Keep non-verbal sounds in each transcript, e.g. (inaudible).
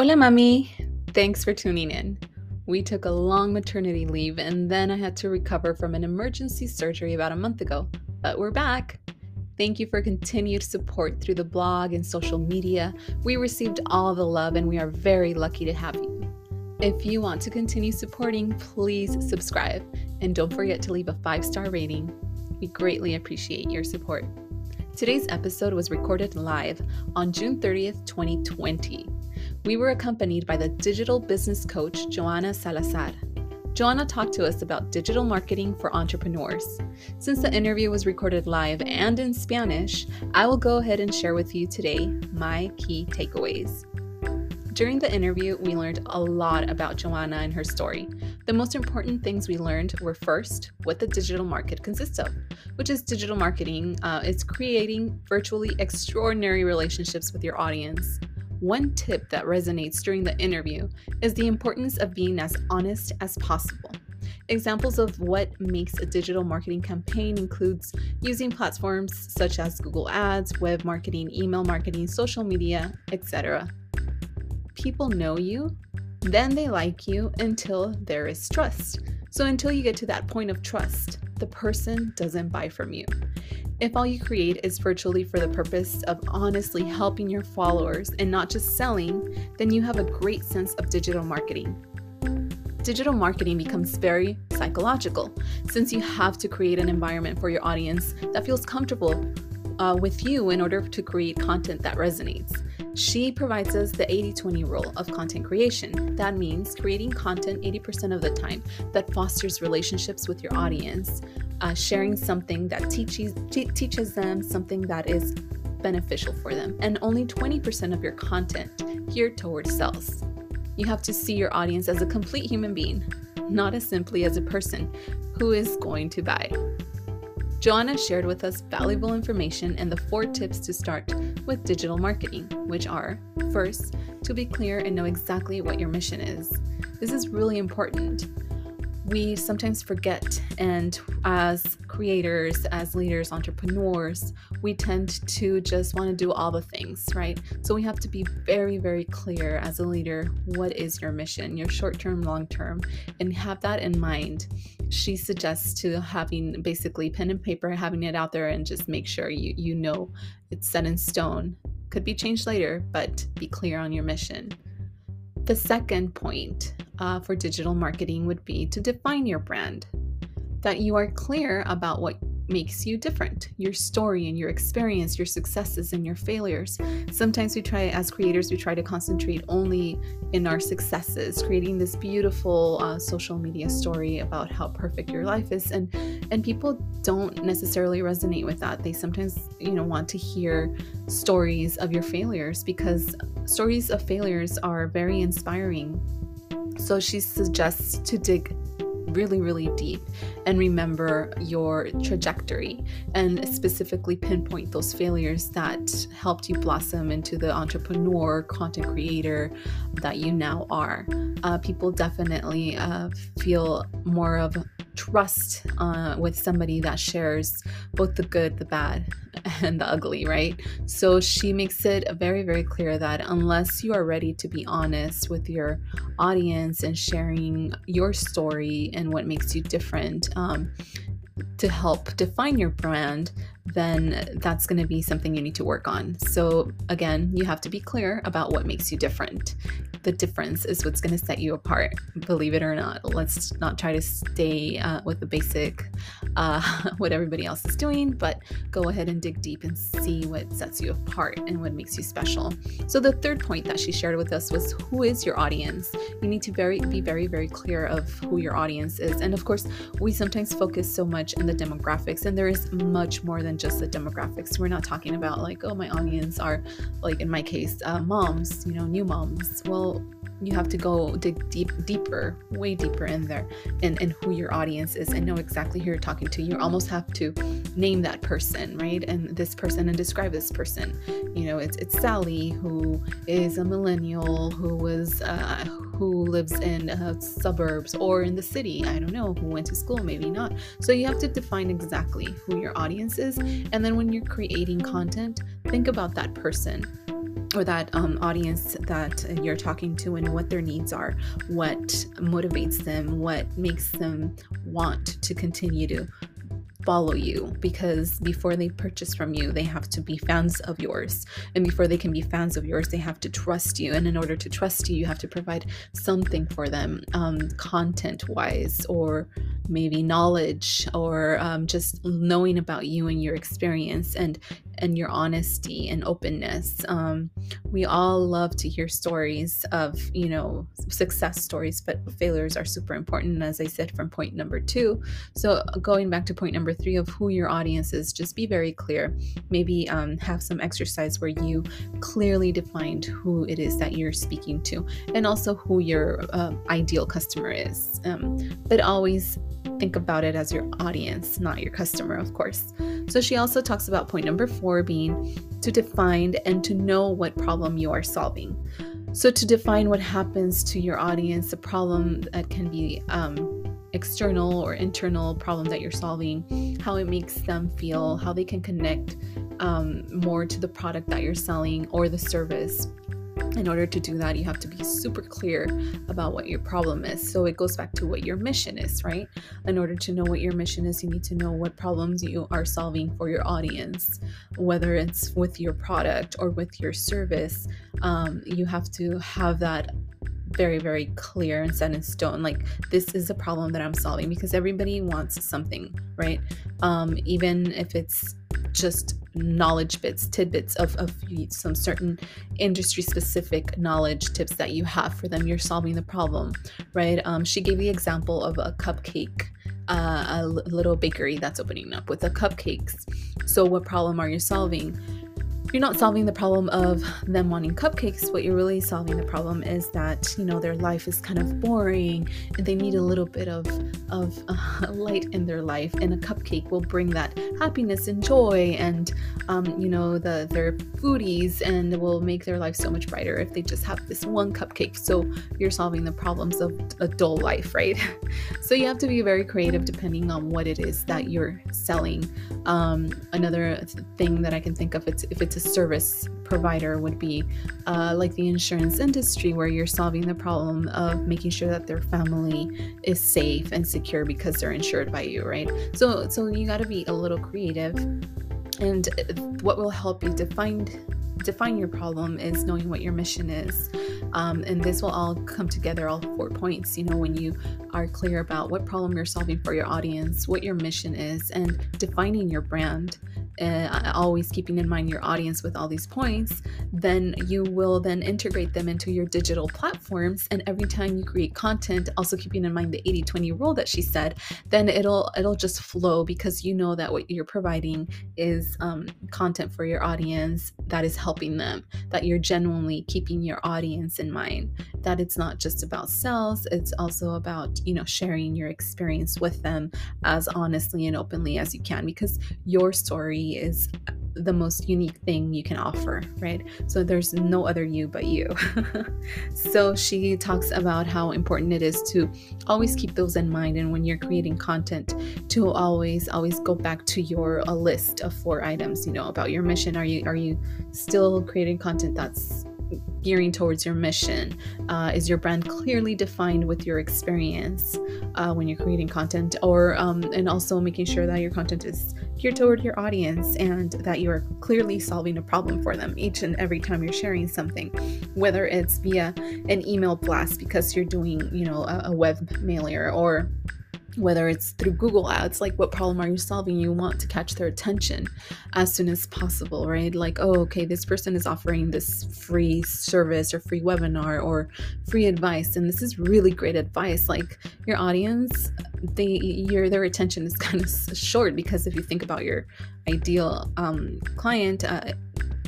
Hola, mami. Thanks for tuning in. We took a long maternity leave and then I had to recover from an emergency surgery about a month ago, but we're back. Thank you for continued support through the blog and social media. We received all the love and we are very lucky to have you. If you want to continue supporting, please subscribe and don't forget to leave a five star rating. We greatly appreciate your support. Today's episode was recorded live on June 30th, 2020. We were accompanied by the digital business coach Johanna Salazar. Johanna talked to us about digital marketing for entrepreneurs. Since the interview was recorded live and in Spanish, I will go ahead and share with you today my key takeaways. During the interview, we learned a lot about Johanna and her story. The most important things we learned were first, what the digital market consists of, which is digital marketing. Uh, it's creating virtually extraordinary relationships with your audience. One tip that resonates during the interview is the importance of being as honest as possible. Examples of what makes a digital marketing campaign includes using platforms such as Google Ads, web marketing, email marketing, social media, etc people know you, then they like you until there is trust. So until you get to that point of trust, the person doesn't buy from you. If all you create is virtually for the purpose of honestly helping your followers and not just selling, then you have a great sense of digital marketing. Digital marketing becomes very psychological since you have to create an environment for your audience that feels comfortable uh, with you in order to create content that resonates. She provides us the 80 20 rule of content creation. That means creating content 80% of the time that fosters relationships with your audience, uh, sharing something that teaches, teaches them something that is beneficial for them, and only 20% of your content geared towards sales. You have to see your audience as a complete human being, not as simply as a person who is going to buy. Johanna shared with us valuable information and the four tips to start with digital marketing, which are first, to be clear and know exactly what your mission is. This is really important we sometimes forget. And as creators, as leaders, entrepreneurs, we tend to just want to do all the things, right? So we have to be very, very clear as a leader what is your mission, your short term, long term, and have that in mind. She suggests to having basically pen and paper, having it out there, and just make sure you, you know it's set in stone. Could be changed later, but be clear on your mission. The second point uh, for digital marketing would be to define your brand, that you are clear about what makes you different your story and your experience, your successes and your failures. Sometimes we try, as creators, we try to concentrate only in our successes, creating this beautiful uh, social media story about how perfect your life is. And, and people don't necessarily resonate with that. They sometimes, you know, want to hear stories of your failures because stories of failures are very inspiring. So she suggests to dig really, really deep and remember your trajectory and specifically pinpoint those failures that helped you blossom into the entrepreneur, content creator that you now are. Uh, people definitely uh, feel more of trust uh, with somebody that shares both the good, the bad, (laughs) and the ugly, right? So she makes it very, very clear that unless you are ready to be honest with your audience and sharing your story and what makes you different, um, to help define your brand, then that's going to be something you need to work on. So, again, you have to be clear about what makes you different the difference is what's going to set you apart, believe it or not. Let's not try to stay uh, with the basic, uh, (laughs) what everybody else is doing, but go ahead and dig deep and see what sets you apart and what makes you special. So, the third point that she shared with us was who is your audience? You need to very be very, very clear of who your audience is. And of course, we sometimes focus so much in the demographics, and there is much more than just the demographics. We're not talking about like, oh, my audience are, like in my case, uh, moms, you know, new moms. Well, you have to go dig deep deeper way deeper in there and in who your audience is. And know exactly who you're talking to. You almost have to name that person right? And this person and describe this person. You know it's it's sally who is a millennial who was uh, who lives in uh, suburbs or in the city. I don't know who went to school maybe not. So you have to define exactly who your audience is. And then when you're creating content think about that person or that um, audience that you're talking to and what their needs are, what motivates them, what makes them want to continue to follow you because before they purchase from you, they have to be fans of yours. And before they can be fans of yours, they have to trust you. And in order to trust you, you have to provide something for them, um, content wise, or maybe knowledge, or um, just knowing about you and your experience and and your honesty and openness. Um, we all love to hear stories of you know success stories, but failures are super important. As I said from point number two. So going back to point number three of who your audience is, just be very clear. Maybe um, have some exercise where you clearly defined who it is that you're speaking to and also who your uh, ideal customer is. Um, but always think about it as your audience, not your customer, of course. So she also talks about point number four being to define and to know what problem you are solving. So, to define what happens to your audience, a problem that can be um, external or internal problem that you're solving, how it makes them feel, how they can connect um, more to the product that you're selling or the service. In order to do that, you have to be super clear about what your problem is. So it goes back to what your mission is, right? In order to know what your mission is, you need to know what problems you are solving for your audience, whether it's with your product or with your service. Um, you have to have that very very clear and set in stone like this is a problem that i'm solving because everybody wants something right? Um, even if it's just knowledge bits tidbits of, of some certain industry specific knowledge tips that you have for them you're solving the problem right? Um, she gave the example of a cupcake uh, a little bakery that's opening up with the cupcakes. So what problem are you solving you're not solving the problem of them wanting cupcakes. What you're really solving the problem is that, you know, their life is kind of boring and they need a little bit of, of uh, (laughs) light in their life. And a cupcake will bring that happiness and joy and, um, you know, the, they're foodies and will make their life so much brighter if they just have this one cupcake. So you're solving the problems of a dull life, right? (laughs) so you have to be very creative depending on what it is that you're selling. Um, another thing that I can think of, it's if it's a service provider would be uh, like the insurance industry, where you're solving the problem of making sure that their family is safe and secure because they're insured by you, right? So, so you got to be a little creative, and what will help you define define your problem is knowing what your mission is. Um, and this will all come together, all four points, you know, when you are clear about what problem you're solving for your audience, what your mission is, and defining your brand uh, always keeping in mind your audience with all these points, then you will then integrate them into your digital platforms. And every time you create content, also keeping in mind the 80-20 rule that she said, then it'll it'll just flow because you know that what you're providing is um, content for your audience that is helping them, that you're genuinely keeping your audience in mind, that it's not just about sales, it's also about, you know, sharing your experience with them as honestly and openly as you can because your story is the most unique thing you can offer, right? So there's no other you but you. (laughs) so she talks about how important it is to always keep those in mind and when you're creating content to always always go back to your a list of four items, you know, about your mission. Are you are you still creating content that's gearing towards your mission? Uh, is your brand clearly defined with your experience uh, when you're creating content, or um, and also making sure that your content is geared toward your audience and that you are clearly solving a problem for them each and every time you're sharing something, whether it's via an email blast because you're doing, you know, a, a web mailer or whether it's through Google Ads, like what problem are you solving? You want to catch their attention as soon as possible, right? Like, oh, okay, this person is offering this free service or free webinar or free advice, and this is really great advice. Like your audience, they your their attention is (laughs) kind of short because if you think about your ideal um, client. Uh,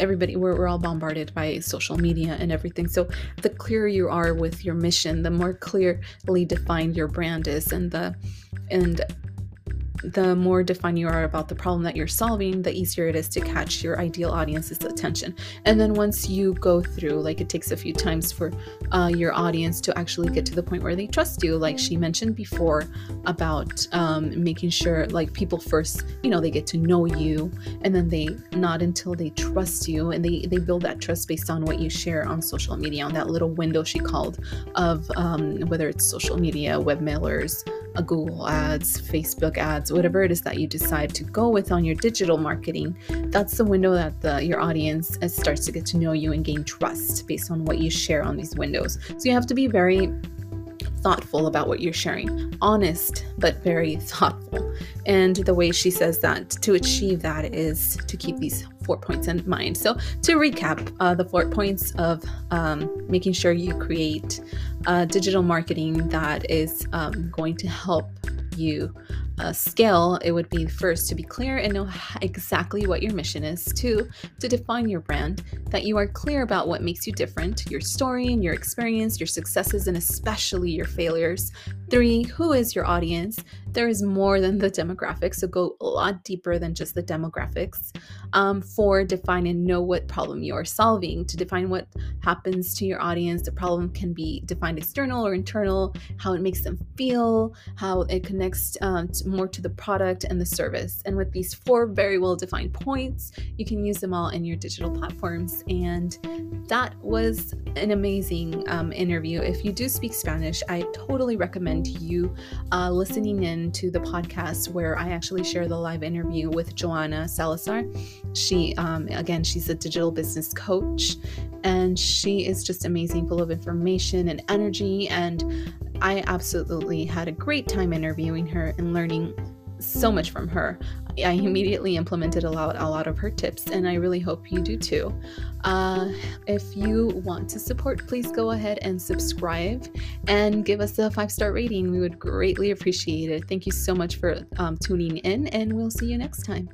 everybody we're, we're all bombarded by social media and everything. So the clearer you are with your mission the more clearly defined your brand is and the and the more defined you are about the problem that you're solving, the easier it is to catch your ideal audience's attention. And then once you go through, like it takes a few times for uh, your audience to actually get to the point where they trust you, like she mentioned before about um, making sure, like people first, you know, they get to know you, and then they not until they trust you, and they they build that trust based on what you share on social media, on that little window she called of um, whether it's social media, web mailers a Google ads, Facebook ads, whatever it is that you decide to go with on your digital marketing, that's the window that the, your audience uh, starts to get to know you and gain trust based on what you share on these windows. So you have to be very thoughtful about what you're sharing, honest, but very (laughs) thoughtful. And the way she says that to achieve that is to keep these four points in mind. So, to recap, uh, the four points of um, making sure you create uh, digital marketing that is um, going to help you uh, scale, it would be first to be clear and know exactly what your mission is. Two, to define your brand, that you are clear about what makes you different, your story and your experience, your successes, and especially your failures. Three, who is your audience? There is more than the demographics, so go a lot deeper than just the demographics. Um, four, define and know what problem you are solving. To define what happens to your audience, the problem can be defined external or internal, how it makes them feel, how it connects um, to more to the product and the service. And with these four very well defined points, you can use them all in your digital platforms. And that was an amazing um, interview. If you do speak Spanish, I totally recommend you uh, listening in to the podcast where I actually share the live interview with Johanna Salazar. She, um, again, she's a digital business coach and she is just amazing, full of information and energy. And I absolutely had a great time interviewing her and learning so much from her. I immediately implemented a lot, a lot of her tips, and I really hope you do too. Uh, if you want to support, please go ahead and subscribe and give us a five star rating. We would greatly appreciate it. Thank you so much for um, tuning in, and we'll see you next time.